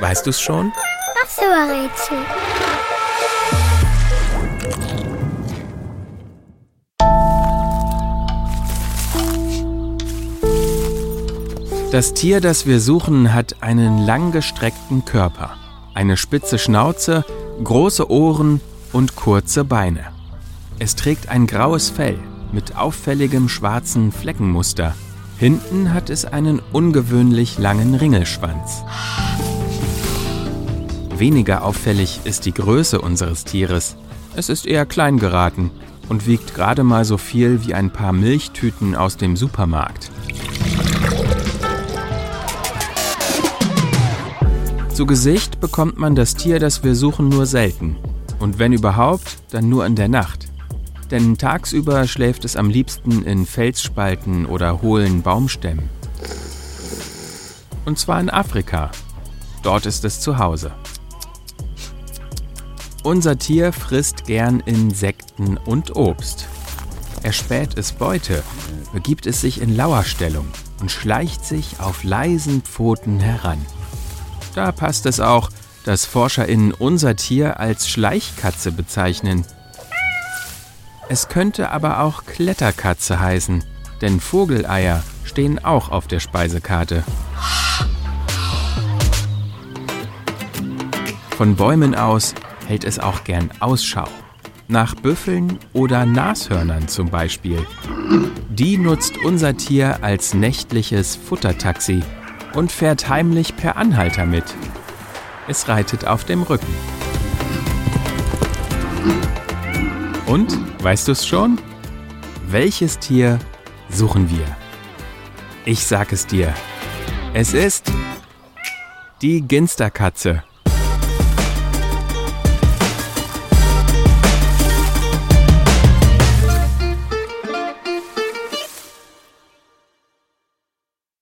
Weißt du's schon? Ach so, Rätsel. Das Tier, das wir suchen, hat einen langgestreckten Körper, eine spitze Schnauze, große Ohren und kurze Beine. Es trägt ein graues Fell mit auffälligem schwarzen Fleckenmuster. Hinten hat es einen ungewöhnlich langen Ringelschwanz. Weniger auffällig ist die Größe unseres Tieres. Es ist eher klein geraten und wiegt gerade mal so viel wie ein paar Milchtüten aus dem Supermarkt. Zu Gesicht bekommt man das Tier, das wir suchen, nur selten. Und wenn überhaupt, dann nur in der Nacht. Denn tagsüber schläft es am liebsten in Felsspalten oder hohlen Baumstämmen. Und zwar in Afrika. Dort ist es zu Hause. Unser Tier frisst gern Insekten und Obst. Erspäht es Beute, begibt es sich in Lauerstellung und schleicht sich auf leisen Pfoten heran. Da passt es auch, dass ForscherInnen unser Tier als Schleichkatze bezeichnen. Es könnte aber auch Kletterkatze heißen, denn Vogeleier stehen auch auf der Speisekarte. Von Bäumen aus hält es auch gern Ausschau. Nach Büffeln oder Nashörnern zum Beispiel. Die nutzt unser Tier als nächtliches Futtertaxi und fährt heimlich per Anhalter mit. Es reitet auf dem Rücken. Und, weißt du es schon? Welches Tier suchen wir? Ich sag es dir. Es ist die Ginsterkatze.